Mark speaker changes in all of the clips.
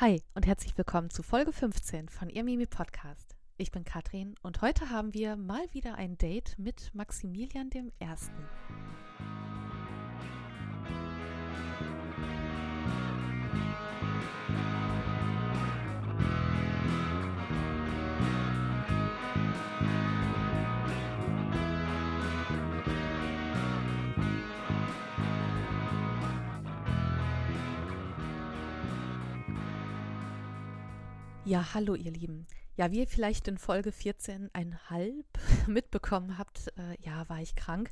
Speaker 1: Hi und herzlich willkommen zu Folge 15 von Ihr Mimi Podcast. Ich bin Katrin und heute haben wir mal wieder ein Date mit Maximilian I. Ja, hallo ihr Lieben. Ja, wie ihr vielleicht in Folge 14,5 mitbekommen habt, äh, ja, war ich krank,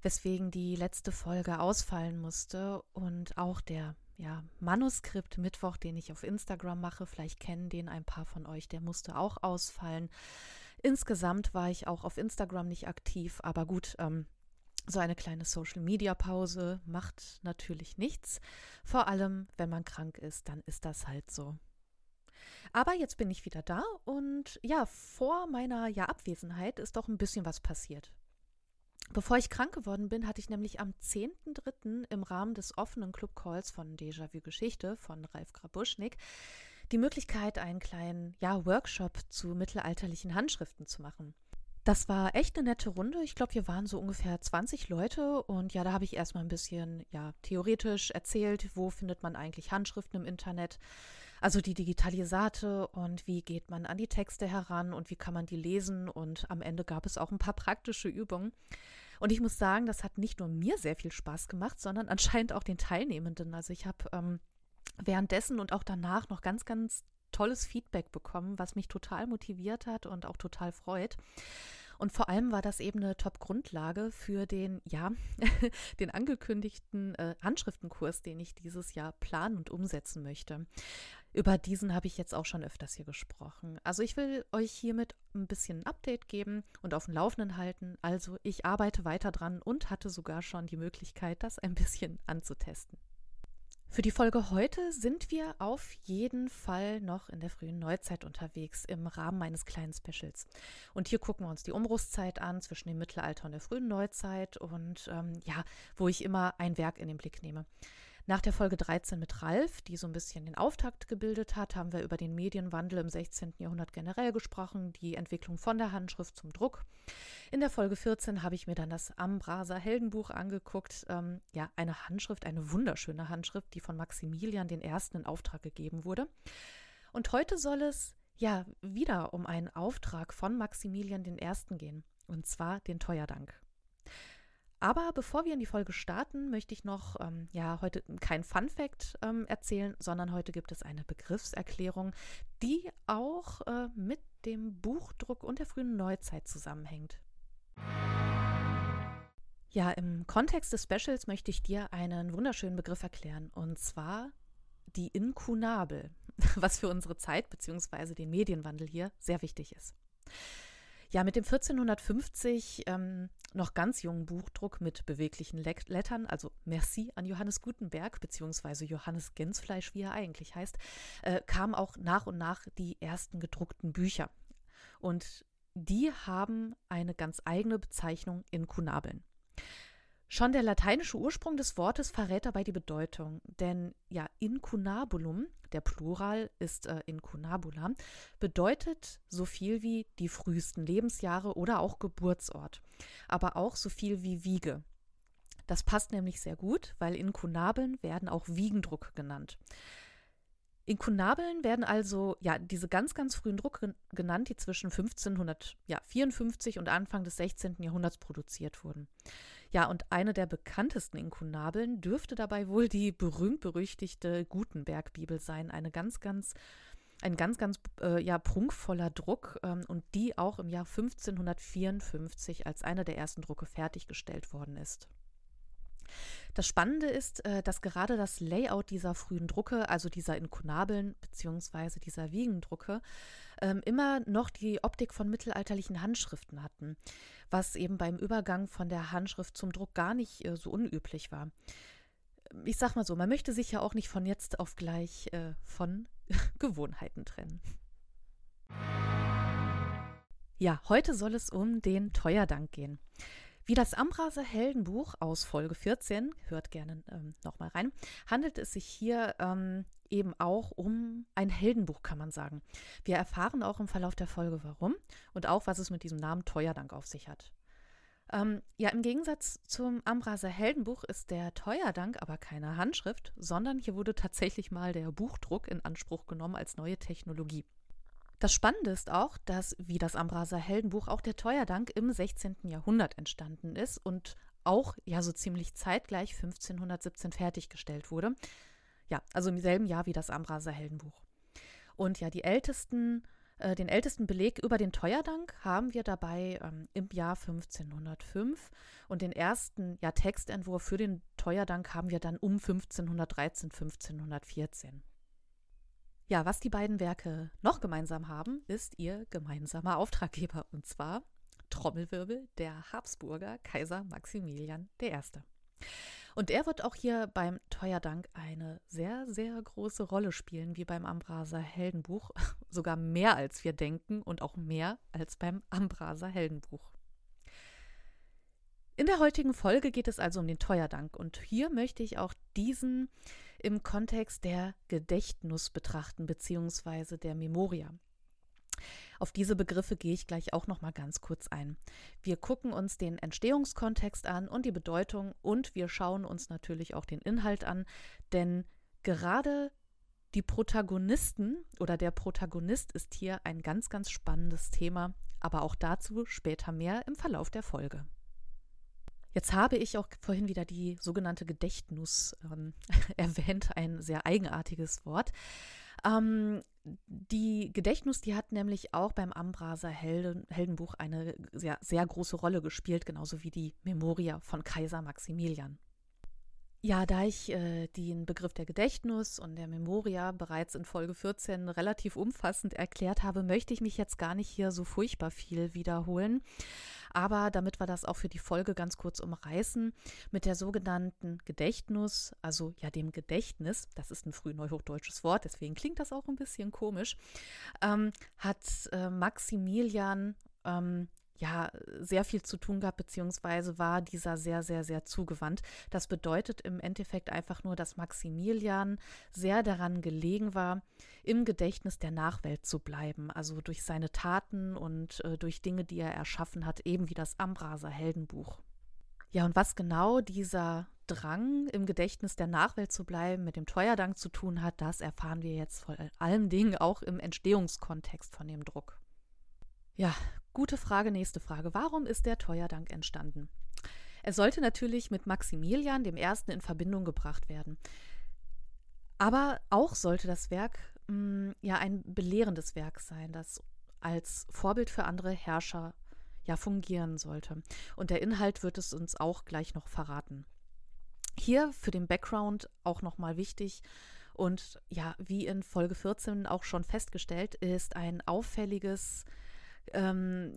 Speaker 1: weswegen die letzte Folge ausfallen musste und auch der ja, Manuskript Mittwoch, den ich auf Instagram mache, vielleicht kennen den ein paar von euch, der musste auch ausfallen. Insgesamt war ich auch auf Instagram nicht aktiv, aber gut, ähm, so eine kleine Social-Media-Pause macht natürlich nichts. Vor allem, wenn man krank ist, dann ist das halt so. Aber jetzt bin ich wieder da und ja, vor meiner ja, Abwesenheit ist doch ein bisschen was passiert. Bevor ich krank geworden bin, hatte ich nämlich am 10.3. im Rahmen des offenen Club-Calls von Déjà-vu Geschichte von Ralf Grabuschnik die Möglichkeit, einen kleinen ja, Workshop zu mittelalterlichen Handschriften zu machen. Das war echt eine nette Runde. Ich glaube, wir waren so ungefähr 20 Leute und ja, da habe ich erstmal ein bisschen ja, theoretisch erzählt, wo findet man eigentlich Handschriften im Internet, also die Digitalisate und wie geht man an die Texte heran und wie kann man die lesen und am Ende gab es auch ein paar praktische Übungen. Und ich muss sagen, das hat nicht nur mir sehr viel Spaß gemacht, sondern anscheinend auch den Teilnehmenden. Also ich habe ähm, währenddessen und auch danach noch ganz, ganz tolles Feedback bekommen, was mich total motiviert hat und auch total freut. Und vor allem war das eben eine Top-Grundlage für den, ja, den angekündigten äh, Handschriftenkurs, den ich dieses Jahr planen und umsetzen möchte. Über diesen habe ich jetzt auch schon öfters hier gesprochen. Also ich will euch hiermit ein bisschen ein Update geben und auf dem Laufenden halten. Also ich arbeite weiter dran und hatte sogar schon die Möglichkeit, das ein bisschen anzutesten. Für die Folge heute sind wir auf jeden Fall noch in der frühen Neuzeit unterwegs im Rahmen meines kleinen Specials. Und hier gucken wir uns die Umbruchszeit an zwischen dem Mittelalter und der frühen Neuzeit und ähm, ja, wo ich immer ein Werk in den Blick nehme. Nach der Folge 13 mit Ralf, die so ein bisschen den Auftakt gebildet hat, haben wir über den Medienwandel im 16. Jahrhundert generell gesprochen, die Entwicklung von der Handschrift zum Druck. In der Folge 14 habe ich mir dann das Ambraser Heldenbuch angeguckt. Ähm, ja, eine Handschrift, eine wunderschöne Handschrift, die von Maximilian I. in Auftrag gegeben wurde. Und heute soll es ja wieder um einen Auftrag von Maximilian I. gehen, und zwar den Teuerdank. Aber bevor wir in die Folge starten, möchte ich noch, ähm, ja, heute kein Fun Fact ähm, erzählen, sondern heute gibt es eine Begriffserklärung, die auch äh, mit dem Buchdruck und der frühen Neuzeit zusammenhängt. Ja, im Kontext des Specials möchte ich dir einen wunderschönen Begriff erklären, und zwar die Inkunabel, was für unsere Zeit bzw. den Medienwandel hier sehr wichtig ist. Ja, mit dem 1450 ähm, noch ganz jungen Buchdruck mit beweglichen Lettern, also Merci an Johannes Gutenberg, beziehungsweise Johannes Gänsfleisch, wie er eigentlich heißt, äh, kamen auch nach und nach die ersten gedruckten Bücher. Und die haben eine ganz eigene Bezeichnung in Kunabeln. Schon der lateinische Ursprung des Wortes verrät dabei die Bedeutung, denn ja, incunabulum, der Plural ist äh, incunabula, bedeutet so viel wie die frühesten Lebensjahre oder auch Geburtsort, aber auch so viel wie Wiege. Das passt nämlich sehr gut, weil Inkunabeln werden auch Wiegendruck genannt. Inkunabeln werden also ja diese ganz, ganz frühen Druck genannt, die zwischen 1554 und Anfang des 16. Jahrhunderts produziert wurden. Ja, und eine der bekanntesten Inkunabeln dürfte dabei wohl die berühmt-berüchtigte Gutenberg-Bibel sein. Eine ganz, ganz, ein ganz, ganz äh, ja, prunkvoller Druck ähm, und die auch im Jahr 1554 als einer der ersten Drucke fertiggestellt worden ist. Das Spannende ist, äh, dass gerade das Layout dieser frühen Drucke, also dieser Inkunabeln bzw. dieser Wiegendrucke, ähm, immer noch die Optik von mittelalterlichen Handschriften hatten, was eben beim Übergang von der Handschrift zum Druck gar nicht äh, so unüblich war. Ich sag mal so, man möchte sich ja auch nicht von jetzt auf gleich äh, von Gewohnheiten trennen. Ja, heute soll es um den Teuerdank gehen. Wie das Ambraser Heldenbuch aus Folge 14, hört gerne ähm, nochmal rein, handelt es sich hier ähm, eben auch um ein Heldenbuch, kann man sagen. Wir erfahren auch im Verlauf der Folge warum und auch, was es mit diesem Namen Teuerdank auf sich hat. Ähm, ja, im Gegensatz zum Ambraser Heldenbuch ist der Teuerdank aber keine Handschrift, sondern hier wurde tatsächlich mal der Buchdruck in Anspruch genommen als neue Technologie. Das Spannende ist auch, dass wie das Ambraser Heldenbuch auch der Teuerdank im 16. Jahrhundert entstanden ist und auch ja so ziemlich zeitgleich 1517 fertiggestellt wurde. Ja, also im selben Jahr wie das Ambraser Heldenbuch. Und ja, die ältesten, äh, den ältesten Beleg über den Teuerdank haben wir dabei ähm, im Jahr 1505 und den ersten ja, Textentwurf für den Teuerdank haben wir dann um 1513, 1514. Ja, was die beiden Werke noch gemeinsam haben, ist ihr gemeinsamer Auftraggeber und zwar Trommelwirbel der Habsburger Kaiser Maximilian I. Und er wird auch hier beim Teuerdank eine sehr, sehr große Rolle spielen, wie beim Ambraser Heldenbuch. Sogar mehr als wir denken und auch mehr als beim Ambraser Heldenbuch. In der heutigen Folge geht es also um den Teuerdank und hier möchte ich auch diesen im Kontext der Gedächtnis betrachten, beziehungsweise der Memoria. Auf diese Begriffe gehe ich gleich auch noch mal ganz kurz ein. Wir gucken uns den Entstehungskontext an und die Bedeutung und wir schauen uns natürlich auch den Inhalt an, denn gerade die Protagonisten oder der Protagonist ist hier ein ganz, ganz spannendes Thema, aber auch dazu später mehr im Verlauf der Folge. Jetzt habe ich auch vorhin wieder die sogenannte Gedächtnis ähm, erwähnt, ein sehr eigenartiges Wort. Ähm, die Gedächtnis, die hat nämlich auch beim Ambraser Helden, Heldenbuch eine sehr, sehr große Rolle gespielt, genauso wie die Memoria von Kaiser Maximilian. Ja, da ich äh, den Begriff der Gedächtnis und der Memoria bereits in Folge 14 relativ umfassend erklärt habe, möchte ich mich jetzt gar nicht hier so furchtbar viel wiederholen. Aber damit wir das auch für die Folge ganz kurz umreißen, mit der sogenannten Gedächtnis, also ja dem Gedächtnis, das ist ein frühneuhochdeutsches Wort, deswegen klingt das auch ein bisschen komisch, ähm, hat äh, Maximilian ähm, ja sehr viel zu tun gehabt, beziehungsweise war dieser sehr, sehr, sehr zugewandt. Das bedeutet im Endeffekt einfach nur, dass Maximilian sehr daran gelegen war, im Gedächtnis der Nachwelt zu bleiben, also durch seine Taten und äh, durch Dinge, die er erschaffen hat, eben wie das Ambraser Heldenbuch. Ja, und was genau dieser Drang, im Gedächtnis der Nachwelt zu bleiben, mit dem Teuerdank zu tun hat, das erfahren wir jetzt vor allem Dingen auch im Entstehungskontext von dem Druck. Ja, Gute Frage, nächste Frage. Warum ist der Teuerdank entstanden? Er sollte natürlich mit Maximilian dem Ersten in Verbindung gebracht werden. Aber auch sollte das Werk mh, mm, ja ein belehrendes Werk sein, das als Vorbild für andere Herrscher ja fungieren sollte. Und der Inhalt wird es uns auch gleich noch verraten. Hier für den Background auch nochmal wichtig und ja, wie in Folge 14 auch schon festgestellt, ist ein auffälliges ähm,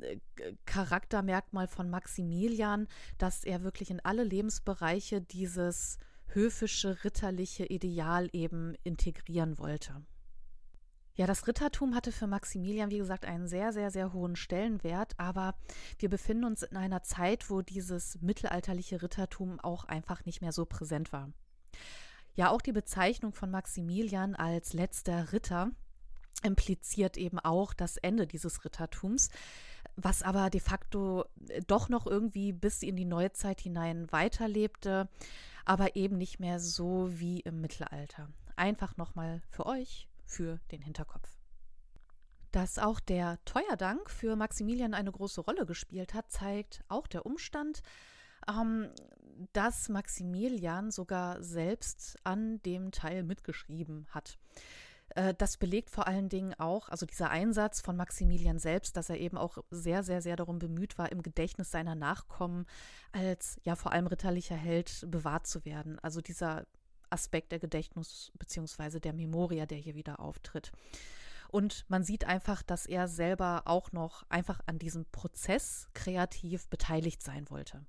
Speaker 1: Charaktermerkmal von Maximilian, dass er wirklich in alle Lebensbereiche dieses höfische, ritterliche Ideal eben integrieren wollte. Ja, das Rittertum hatte für Maximilian, wie gesagt, einen sehr, sehr, sehr hohen Stellenwert, aber wir befinden uns in einer Zeit, wo dieses mittelalterliche Rittertum auch einfach nicht mehr so präsent war. Ja, auch die Bezeichnung von Maximilian als letzter Ritter impliziert eben auch das Ende dieses Rittertums, was aber de facto äh, doch noch irgendwie bis in die Neuzeit hinein weiterlebte, aber eben nicht mehr so wie im Mittelalter. Einfach nochmal für euch, für den Hinterkopf. Dass auch der Teuerdank für Maximilian eine große Rolle gespielt hat, zeigt auch der Umstand, ähm, dass Maximilian sogar selbst an dem Teil mitgeschrieben hat. Äh, das belegt vor allen Dingen auch, also dieser Einsatz von Maximilian selbst, dass er eben auch sehr, sehr, sehr darum bemüht war, im Gedächtnis seiner Nachkommen als ja vor allem ritterlicher Held bewahrt zu werden. Also dieser Aspekt der Gedächtnis bzw. der Memoria, der hier wieder auftritt. Und man sieht einfach, dass er selber auch noch einfach an diesem Prozess kreativ beteiligt sein wollte.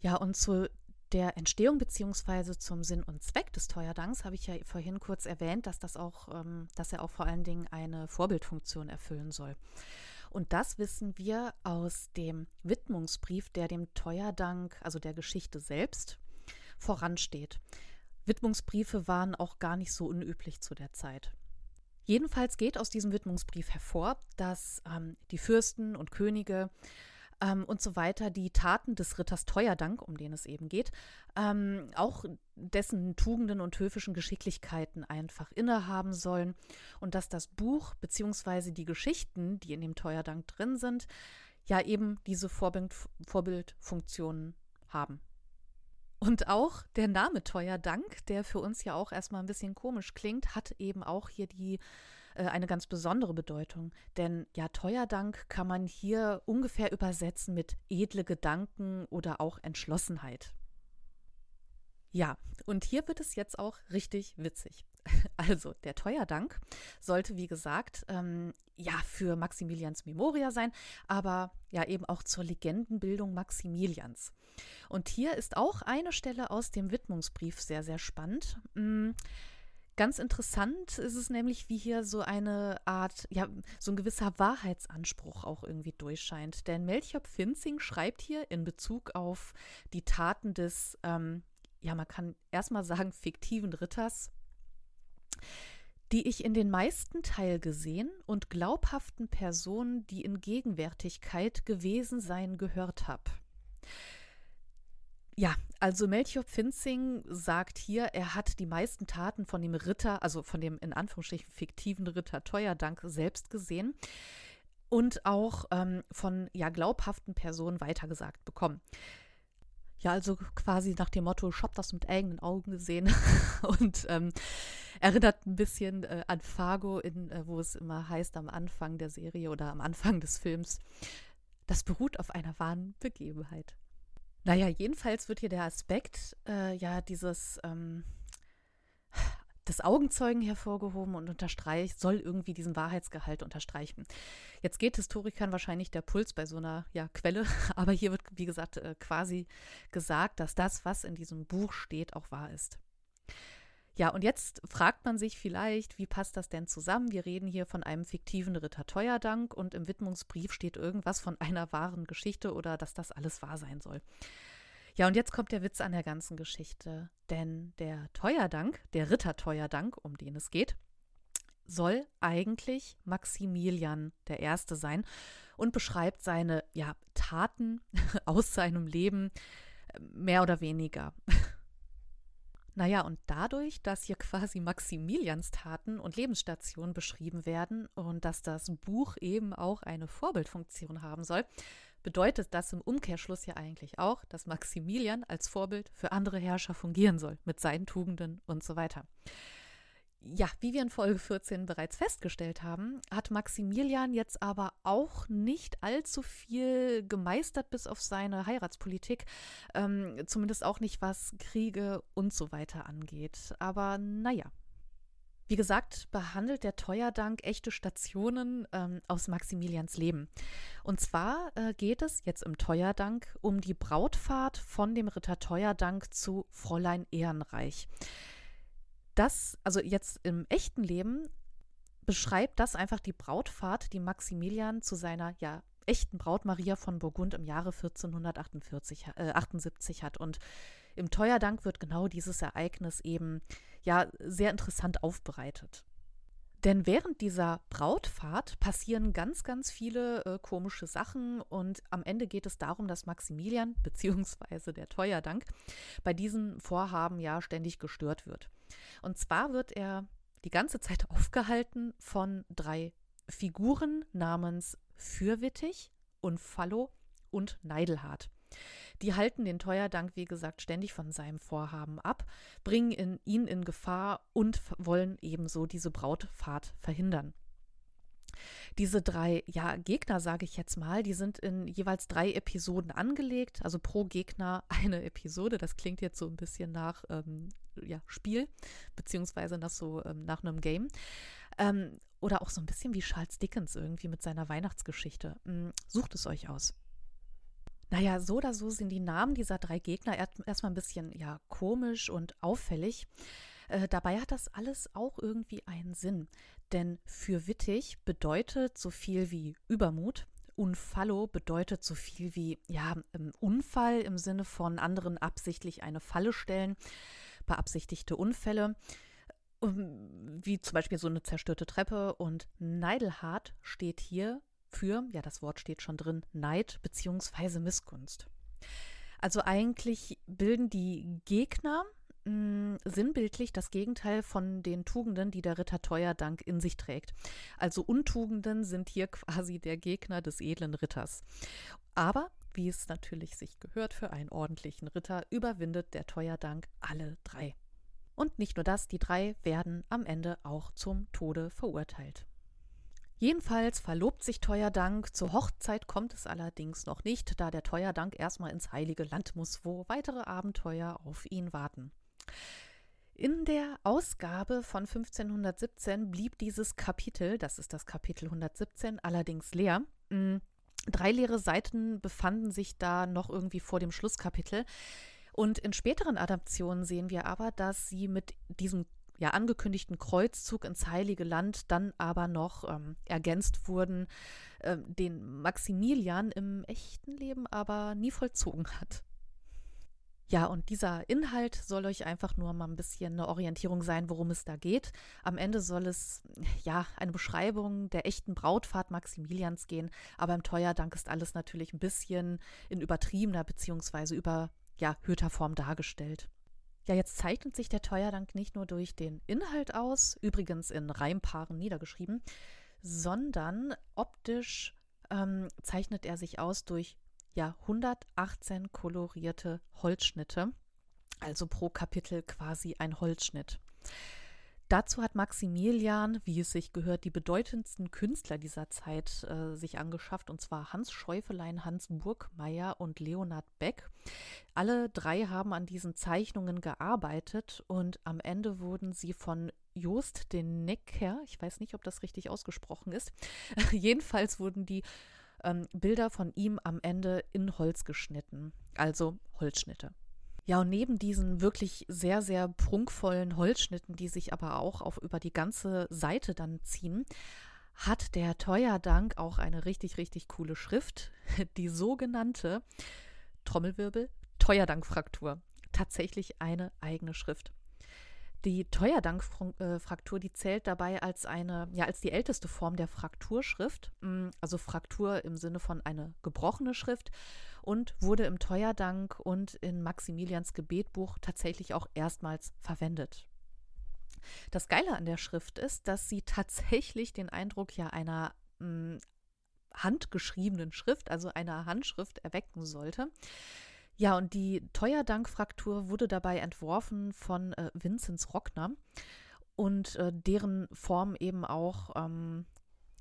Speaker 1: Ja, und zu der Entstehung beziehungsweise zum Sinn und Zweck des Teuerdanks habe ich ja vorhin kurz erwähnt, dass das auch, ähm, dass er auch vor allen Dingen eine Vorbildfunktion erfüllen soll. Und das wissen wir aus dem Widmungsbrief, der dem Teuerdank, also der Geschichte selbst, voransteht. Widmungsbriefe waren auch gar nicht so unüblich zu der Zeit. Jedenfalls geht aus diesem Widmungsbrief hervor, dass ähm, die Fürsten und Könige ähm, und so weiter die Taten des Ritters Teuerdank, um den es eben geht, ähm, auch dessen Tugenden und höfischen Geschicklichkeiten einfach innehaben sollen und dass das Buch bzw. die Geschichten, die in dem Teuerdank drin sind, ja eben diese Vorbild Vorbildfunktionen haben. Und auch der Name Teuerdank, der für uns ja auch erstmal ein bisschen komisch klingt, hat eben auch hier die eine ganz besondere Bedeutung. Denn ja, Teuerdank kann man hier ungefähr übersetzen mit edle Gedanken oder auch Entschlossenheit. Ja, und hier wird es jetzt auch richtig witzig. Also, der Teuerdank sollte, wie gesagt, ähm, ja, für Maximilians Memoria sein, aber ja eben auch zur Legendenbildung Maximilians. Und hier ist auch eine Stelle aus dem Widmungsbrief sehr, sehr spannend. Mm, Ganz interessant ist es nämlich, wie hier so eine Art, ja, so ein gewisser Wahrheitsanspruch auch irgendwie durchscheint. Denn Melchior Pfinzing schreibt hier in Bezug auf die Taten des, ähm, ja, man kann erstmal sagen, fiktiven Ritters, die ich in den meisten Teil gesehen und glaubhaften Personen, die in Gegenwärtigkeit gewesen sein, gehört habe. Ja, also Melchior Pfinzing sagt hier, er hat die meisten Taten von dem Ritter, also von dem in Anführungsstrichen fiktiven Ritter Teuerdank selbst gesehen und auch ähm, von ja glaubhaften Personen weitergesagt bekommen. Ja, also quasi nach dem Motto, ich das mit eigenen Augen gesehen und ähm, erinnert ein bisschen äh, an Fargo, in, äh, wo es immer heißt am Anfang der Serie oder am Anfang des Films, das beruht auf einer wahren Begebenheit. Naja, jedenfalls wird hier der Aspekt, äh, ja, dieses ähm, des Augenzeugen hervorgehoben und unterstreicht, soll irgendwie diesen Wahrheitsgehalt unterstreichen. Jetzt geht Historikern wahrscheinlich der Puls bei so einer ja, Quelle, aber hier wird, wie gesagt, äh, quasi gesagt, dass das, was in diesem Buch steht, auch wahr ist. Ja, und jetzt fragt man sich vielleicht, wie passt das denn zusammen? Wir reden hier von einem fiktiven Ritter Teuerdank und im Widmungsbrief steht irgendwas von einer wahren Geschichte oder dass das alles wahr sein soll. Ja, und jetzt kommt der Witz an der ganzen Geschichte. Denn der Teuerdank, der Ritter Teuerdank, um den es geht, soll eigentlich Maximilian der Erste sein und beschreibt seine ja, Taten aus seinem Leben äh, mehr oder weniger. Naja, und dadurch, dass hier quasi Maximilians Taten und Lebensstationen beschrieben werden und dass das Buch eben auch eine Vorbildfunktion haben soll, bedeutet das im Umkehrschluss ja eigentlich auch, dass Maximilian als Vorbild für andere Herrscher fungieren soll, mit seinen Tugenden und so weiter. Ja, wie wir in Folge 14 bereits festgestellt haben, hat Maximilian jetzt aber auch nicht allzu viel gemeistert bis auf seine Heiratspolitik, ähm, zumindest auch nicht was Kriege und so weiter angeht. Aber naja. Wie gesagt, behandelt der Teuerdank echte Stationen ähm, aus Maximilians Leben. Und zwar äh, geht es jetzt im Teuerdank um die Brautfahrt von dem Ritter Teuerdank zu Fräulein Ehrenreich das, also jetzt im echten Leben, beschreibt das einfach die Brautfahrt, die Maximilian zu seiner ja echten Braut Maria von Burgund im Jahre 1478 äh, 78 hat. Und im Teuerdank wird genau dieses Ereignis eben ja sehr interessant aufbereitet. Denn während dieser Brautfahrt passieren ganz, ganz viele äh, komische Sachen und am Ende geht es darum, dass Maximilian bzw. der Teuerdank bei diesem Vorhaben ja ständig gestört wird. Und zwar wird er die ganze Zeit aufgehalten von drei Figuren namens Fürwittig, Unfallo und Neidelhart. Die halten den Teuerdank, wie gesagt, ständig von seinem Vorhaben ab, bringen in, ihn in Gefahr und wollen ebenso diese Brautfahrt verhindern. Diese drei ja, Gegner, sage ich jetzt mal, die sind in jeweils drei Episoden angelegt, also pro Gegner eine Episode. Das klingt jetzt so ein bisschen nach ähm, ja, Spiel, beziehungsweise nach so ähm, nach einem Game. Ähm, oder auch so ein bisschen wie Charles Dickens irgendwie mit seiner Weihnachtsgeschichte. Hm, sucht es euch aus. Naja, so oder so sind die Namen dieser drei Gegner erstmal ein bisschen ja komisch und auffällig. Äh, dabei hat das alles auch irgendwie einen Sinn. Denn für Wittig bedeutet so viel wie Übermut. Unfallo bedeutet so viel wie ja, Unfall im Sinne von anderen absichtlich eine Falle stellen, beabsichtigte Unfälle wie zum Beispiel so eine zerstörte Treppe. Und Neidelhart steht hier für, ja, das Wort steht schon drin, Neid bzw. Missgunst. Also eigentlich bilden die Gegner mh, mm, sinnbildlich das Gegenteil von den Tugenden, die der Ritter Teuerdank in sich trägt. Also Untugenden sind hier quasi der Gegner des edlen Ritters. Aber wie es natürlich sich gehört für einen ordentlichen Ritter, überwindet der Teuerdank alle drei. Und nicht nur das, die drei werden am Ende auch zum Tode verurteilt. Jedenfalls verlobt sich Teuerdank. Zur Hochzeit kommt es allerdings noch nicht, da der Teuerdank erstmal ins heilige Land muss, wo weitere Abenteuer auf ihn warten. In der Ausgabe von 1517 blieb dieses Kapitel, das ist das Kapitel 117, allerdings leer. Mm, drei leere Seiten befanden sich da noch irgendwie vor dem Schlusskapitel. Und in späteren Adaptionen sehen wir aber, dass sie mit diesem ja angekündigten Kreuzzug ins Heilige Land dann aber noch ähm, ergänzt wurden, äh, den Maximilian im echten Leben aber nie vollzogen hat. Ja, und dieser Inhalt soll euch einfach nur mal ein bisschen eine Orientierung sein, worum es da geht. Am Ende soll es ja eine Beschreibung der echten Brautfahrt Maximilians gehen, aber im Teuerdank ist alles natürlich ein bisschen in übertriebener bzw. über ja, Form dargestellt. Ja, jetzt zeichnet sich der Teuerdank nicht nur durch den Inhalt aus, übrigens in Reimpaaren niedergeschrieben, sondern optisch ähm, zeichnet er sich aus durch ja 118 kolorierte Holzschnitte, also pro Kapitel quasi ein Holzschnitt. Dazu hat Maximilian, wie es sich gehört, die bedeutendsten Künstler dieser Zeit äh, sich angeschafft, und zwar Hans Schäufelein, Hans Burgmeier und Leonhard Beck. Alle drei haben an diesen Zeichnungen gearbeitet und am Ende wurden sie von Joost den Necker, ich weiß nicht, ob das richtig ausgesprochen ist, jedenfalls wurden die ähm, Bilder von ihm am Ende in Holz geschnitten, also Holzschnitte. Ja, und neben diesen wirklich sehr, sehr prunkvollen Holzschnitten, die sich aber auch auf über die ganze Seite dann ziehen, hat der Teuerdank auch eine richtig, richtig coole Schrift, die sogenannte Trommelwirbel Teuerdankfraktur. Tatsächlich eine eigene Schrift. Die Teuerdankfraktur, die zählt dabei als eine, ja, als die älteste Form der Frakturschrift, mm, also Fraktur im Sinne von eine gebrochene Schrift und wurde im Teuerdank und in Maximilians Gebetbuch tatsächlich auch erstmals verwendet. Das Geile an der Schrift ist, dass sie tatsächlich den Eindruck ja einer mh, mm, handgeschriebenen Schrift, also einer Handschrift erwecken sollte. Ja, und die Teuerdankfraktur wurde dabei entworfen von äh, Vinzenz Rockner und äh, deren Form eben auch ähm,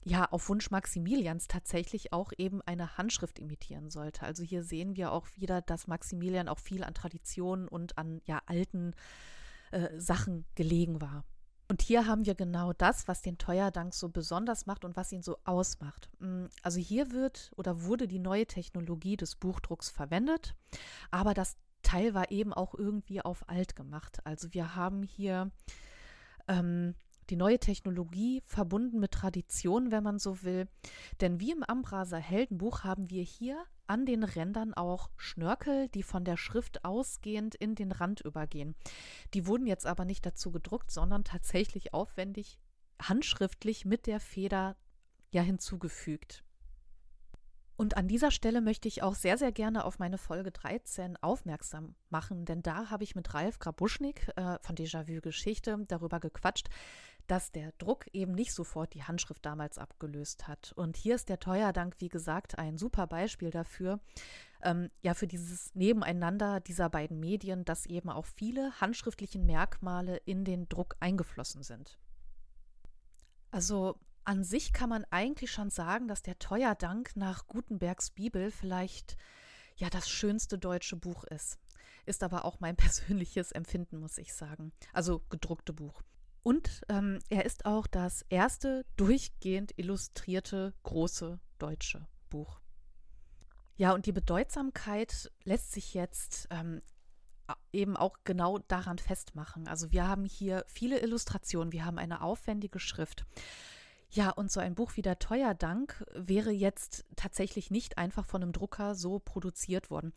Speaker 1: ja auf Wunsch Maximilians tatsächlich auch eben eine Handschrift imitieren sollte. Also hier sehen wir auch wieder, dass Maximilian auch viel an Traditionen und an ja alten äh, Sachen gelegen war. Und hier haben wir genau das, was den Teuerdank so besonders macht und was ihn so ausmacht. Mm, also hier wird oder wurde die neue Technologie des Buchdrucks verwendet, aber das Teil war eben auch irgendwie auf alt gemacht. Also wir haben hier ähm, die neue Technologie verbunden mit Tradition, wenn man so will. Denn wie im Ambraser Heldenbuch haben wir hier an den Rändern auch Schnörkel, die von der Schrift ausgehend in den Rand übergehen. Die wurden jetzt aber nicht dazu gedruckt, sondern tatsächlich aufwendig handschriftlich mit der Feder ja hinzugefügt. Und an dieser Stelle möchte ich auch sehr, sehr gerne auf meine Folge 13 aufmerksam machen, denn da habe ich mit Ralf Grabuschnik äh, von Déjà-vu Geschichte darüber gequatscht, dass der Druck eben nicht sofort die Handschrift damals abgelöst hat. Und hier ist der Teuerdank, wie gesagt, ein super Beispiel dafür, ähm, ja, für dieses Nebeneinander dieser beiden Medien, dass eben auch viele handschriftliche Merkmale in den Druck eingeflossen sind. Also an sich kann man eigentlich schon sagen, dass der Teuerdank nach Gutenbergs Bibel vielleicht ja das schönste deutsche Buch ist. Ist aber auch mein persönliches Empfinden, muss ich sagen. Also gedruckte Buch. Und ähm, er ist auch das erste durchgehend illustrierte große deutsche Buch. Ja, und die Bedeutsamkeit lässt sich jetzt ähm, eben auch genau daran festmachen. Also wir haben hier viele Illustrationen, wir haben eine aufwendige Schrift. Ja, und so ein Buch wie der Teuerdank wäre jetzt tatsächlich nicht einfach von einem Drucker so produziert worden.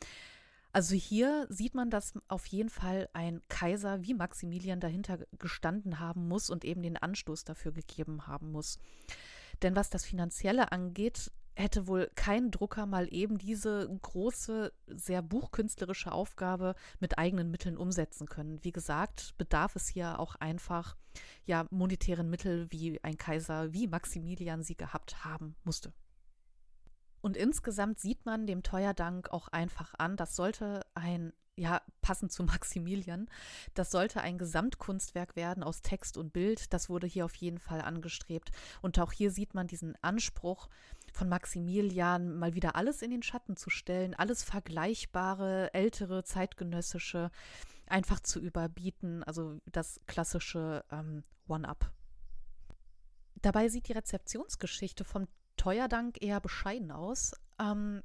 Speaker 1: Also hier sieht man, dass auf jeden Fall ein Kaiser wie Maximilian dahinter gestanden haben muss und eben den Anstoß dafür gegeben haben muss. Denn was das Finanzielle angeht, hätte wohl kein Drucker mal eben diese große, sehr buchkünstlerische Aufgabe mit eigenen Mitteln umsetzen können. Wie gesagt, bedarf es hier auch einfach ja monetären Mittel, wie ein Kaiser wie Maximilian sie gehabt haben musste. Und insgesamt sieht man dem Teuerdank auch einfach an, das sollte ein, ja, passend zu Maximilian, das sollte ein Gesamtkunstwerk werden aus Text und Bild. Das wurde hier auf jeden Fall angestrebt. Und auch hier sieht man diesen Anspruch von Maximilian, mal wieder alles in den Schatten zu stellen, alles Vergleichbare, ältere, zeitgenössische einfach zu überbieten. Also das klassische ähm, One-Up. Dabei sieht die Rezeptionsgeschichte vom Teuerdank eher bescheiden aus. Ähm,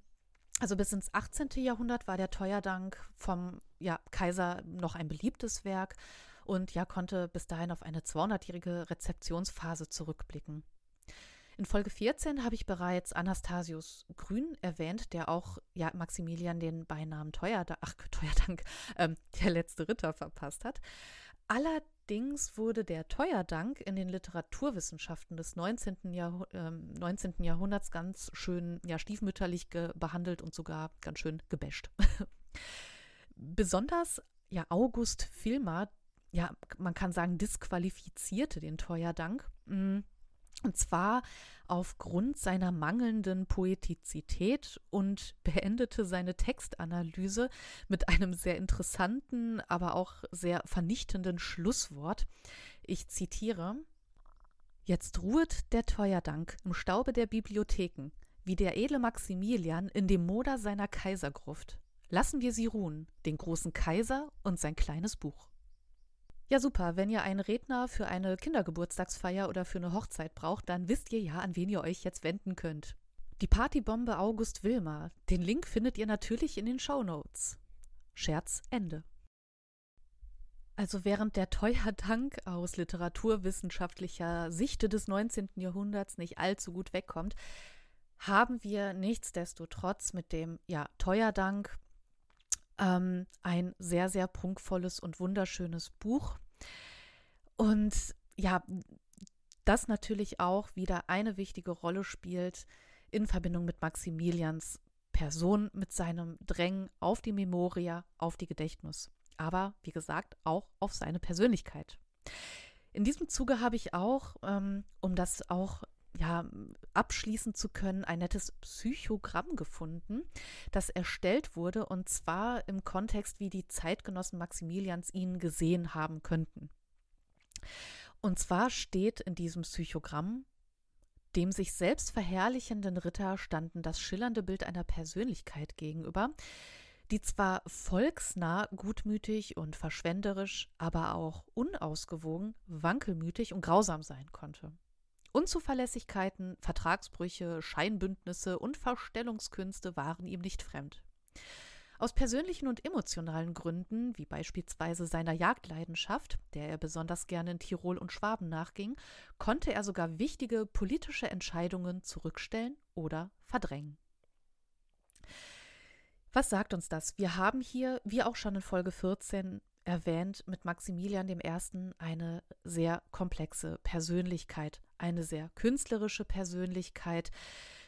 Speaker 1: also bis ins 18. Jahrhundert war der Teuerdank vom ja, Kaiser noch ein beliebtes Werk und ja konnte bis dahin auf eine 200-jährige Rezeptionsphase zurückblicken. In Folge 14 habe ich bereits Anastasius Grün erwähnt, der auch ja, Maximilian den Beinamen Teuerdank, ach, Teuerdank, ähm, der letzte Ritter verpasst hat. Allerdings wurde der Teuerdank in den Literaturwissenschaften des 19. Jahrh äh, 19. Jahrhunderts ganz schön ja, stiefmütterlich behandelt und sogar ganz schön gebäscht. Besonders ja, August Filmer, ja, man kann sagen, disqualifizierte den Teuerdank. Mhm und zwar aufgrund seiner mangelnden Poetizität und beendete seine Textanalyse mit einem sehr interessanten, aber auch sehr vernichtenden Schlusswort. Ich zitiere Jetzt ruhet der Teuerdank im Staube der Bibliotheken, wie der edle Maximilian in dem Moder seiner Kaisergruft. Lassen wir sie ruhen, den großen Kaiser und sein kleines Buch. Ja, super. Wenn ihr einen Redner für eine Kindergeburtstagsfeier oder für eine Hochzeit braucht, dann wisst ihr ja, an wen ihr euch jetzt wenden könnt. Die Partybombe August Wilmer. Den Link findet ihr natürlich in den Show Notes. Scherz Ende. Also während der Teuerdank aus literaturwissenschaftlicher Sicht des 19. Jahrhunderts nicht allzu gut wegkommt, haben wir nichtsdestotrotz mit dem ja, Teuerdank ähm, ein sehr, sehr prunkvolles und wunderschönes Buch. Und ja, das natürlich auch wieder eine wichtige Rolle spielt in Verbindung mit Maximilians Person, mit seinem Drängen auf die Memoria, auf die Gedächtnis. Aber wie gesagt, auch auf seine Persönlichkeit. In diesem Zuge habe ich auch, ähm, um das auch ja, abschließen zu können, ein nettes Psychogramm gefunden, das erstellt wurde und zwar im Kontext, wie die Zeitgenossen Maximilians ihn gesehen haben könnten. Und zwar steht in diesem Psychogramm, dem sich selbst verherrlichenden Ritter standen das schillernde Bild einer Persönlichkeit gegenüber, die zwar volksnah, gutmütig und verschwenderisch, aber auch unausgewogen, wankelmütig und grausam sein konnte. Unzuverlässigkeiten, Vertragsbrüche, Scheinbündnisse und Verstellungskünste waren ihm nicht fremd. Aus persönlichen und emotionalen Gründen, wie beispielsweise seiner Jagdleidenschaft, der er besonders gerne in Tirol und Schwaben nachging, konnte er sogar wichtige politische Entscheidungen zurückstellen oder verdrängen. Was sagt uns das? Wir haben hier, wie auch schon in Folge 14, erwähnt mit Maximilian I. eine sehr komplexe Persönlichkeit, eine sehr künstlerische Persönlichkeit,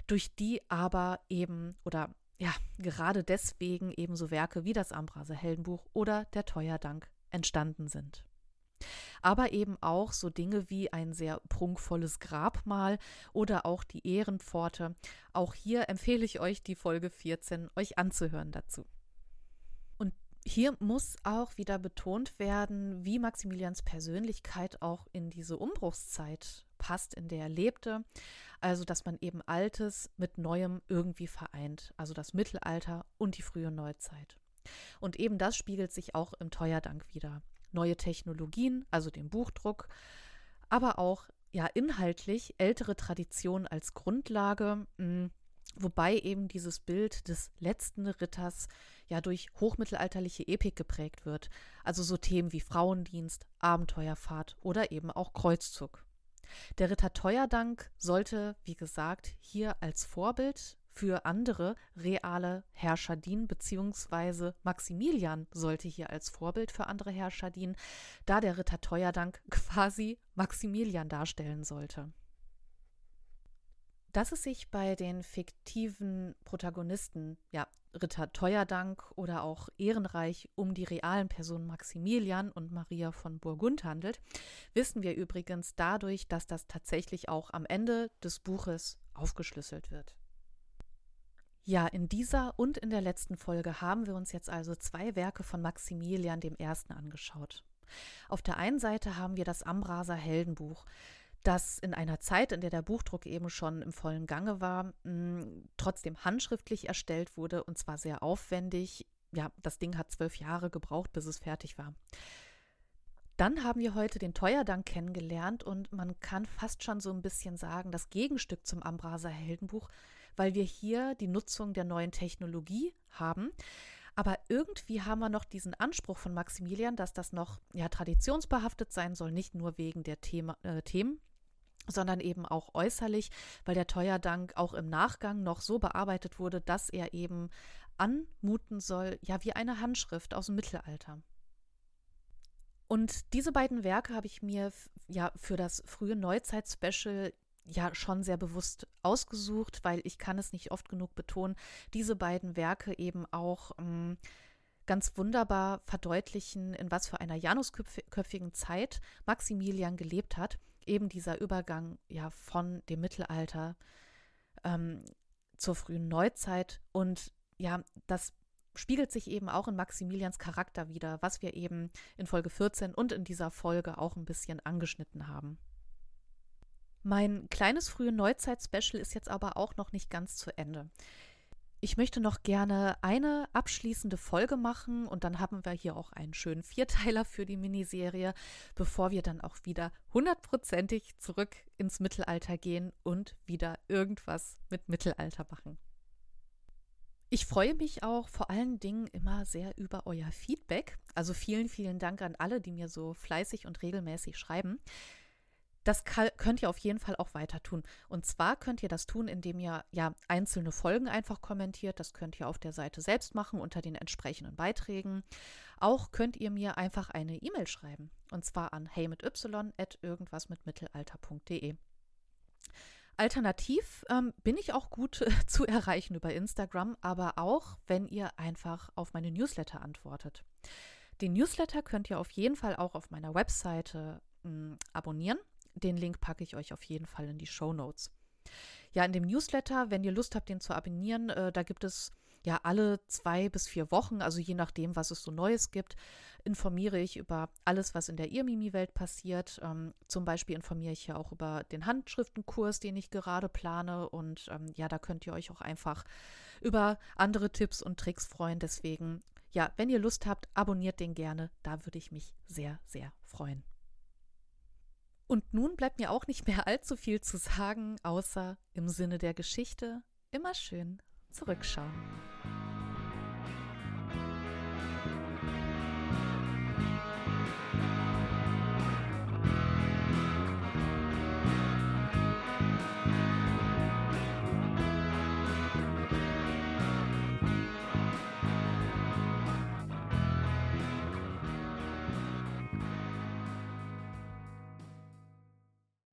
Speaker 1: durch die aber eben oder ja, gerade deswegen ebenso Werke wie das Ambrase Heldenbuch oder der Teuerdank entstanden sind. Aber eben auch so Dinge wie ein sehr prunkvolles Grabmal oder auch die Ehrenpforte. Auch hier empfehle ich euch die Folge 14 euch anzuhören dazu. Hier muss auch wieder betont werden, wie Maximilians Persönlichkeit auch in diese Umbruchszeit passt, in der er lebte. Also, dass man eben Altes mit Neuem irgendwie vereint, also das Mittelalter und die frühe Neuzeit. Und eben das spiegelt sich auch im Teuerdank wieder. Neue Technologien, also den Buchdruck, aber auch ja inhaltlich ältere Traditionen als Grundlage, mh, hm, wobei eben dieses Bild des letzten Ritters ja durch hochmittelalterliche Epik geprägt wird, also so Themen wie Frauendienst, Abenteuerfahrt oder eben auch Kreuzzug. Der Ritter Teuerdank sollte, wie gesagt, hier als Vorbild für andere reale Herrscher dienen, beziehungsweise Maximilian sollte hier als Vorbild für andere Herrscher dienen, da der Ritter Teuerdank quasi Maximilian darstellen sollte. Dass es sich bei den fiktiven Protagonisten, ja, Ritter Teuerdank oder auch Ehrenreich um die realen Personen Maximilian und Maria von Burgund handelt, wissen wir übrigens dadurch, dass das tatsächlich auch am Ende des Buches aufgeschlüsselt wird. Ja, in dieser und in der letzten Folge haben wir uns jetzt also zwei Werke von Maximilian dem Ersten angeschaut. Auf der einen Seite haben wir das Ambraser Heldenbuch, das in einer Zeit, in der der Buchdruck eben schon im vollen Gange war, mh, trotzdem handschriftlich erstellt wurde und zwar sehr aufwendig. Ja, das Ding hat zwölf Jahre gebraucht, bis es fertig war. Dann haben wir heute den Teuerdank kennengelernt und man kann fast schon so ein bisschen sagen, das Gegenstück zum Ambraser Heldenbuch, weil wir hier die Nutzung der neuen Technologie haben. Aber irgendwie haben wir noch diesen Anspruch von Maximilian, dass das noch ja, traditionsbehaftet sein soll, nicht nur wegen der Thema, äh, Themen, sondern eben auch äußerlich, weil der Teuerdank auch im Nachgang noch so bearbeitet wurde, dass er eben anmuten soll, ja, wie eine Handschrift aus dem Mittelalter. Und diese beiden Werke habe ich mir ja für das frühe Neuzeit-Special ja schon sehr bewusst ausgesucht, weil ich kann es nicht oft genug betonen, diese beiden Werke eben auch ähm, ganz wunderbar verdeutlichen, in was für einer janusköpfigen Zeit Maximilian gelebt hat eben dieser Übergang ja von dem Mittelalter ähm, zur frühen Neuzeit und ja, das spiegelt sich eben auch in Maximilians Charakter wieder, was wir eben in Folge 14 und in dieser Folge auch ein bisschen angeschnitten haben. Mein kleines frühe Neuzeit-Special ist jetzt aber auch noch nicht ganz zu Ende. Ich möchte noch gerne eine abschließende Folge machen und dann haben wir hier auch einen schönen Vierteiler für die Miniserie, bevor wir dann auch wieder hundertprozentig zurück ins Mittelalter gehen und wieder irgendwas mit Mittelalter machen. Ich freue mich auch vor allen Dingen immer sehr über euer Feedback. Also vielen, vielen Dank an alle, die mir so fleißig und regelmäßig schreiben. Das könnt ihr auf jeden Fall auch weiter tun. Und zwar könnt ihr das tun, indem ihr ja einzelne Folgen einfach kommentiert. Das könnt ihr auf der Seite selbst machen unter den entsprechenden Beiträgen. Auch könnt ihr mir einfach eine E-Mail schreiben. Und zwar an hey mit y at irgendwas mit mittelalter.de. Alternativ ähm, bin ich auch gut zu erreichen über Instagram, aber auch, wenn ihr einfach auf meine Newsletter antwortet. Den Newsletter könnt ihr auf jeden Fall auch auf meiner Webseite mh, abonnieren. Den Link packe ich euch auf jeden Fall in die Show Notes. Ja, in dem Newsletter, wenn ihr Lust habt, den zu abonnieren, äh, da gibt es ja alle zwei bis vier Wochen, also je nachdem, was es so Neues gibt, informiere ich über alles, was in der Irmimi-Welt passiert. Ähm, zum Beispiel informiere ich ja auch über den Handschriftenkurs, den ich gerade plane. Und ähm, ja, da könnt ihr euch auch einfach über andere Tipps und Tricks freuen. Deswegen, ja, wenn ihr Lust habt, abonniert den gerne. Da würde ich mich sehr, sehr freuen. Und nun bleibt mir auch nicht mehr allzu viel zu sagen, außer im Sinne der Geschichte immer schön zurückschauen.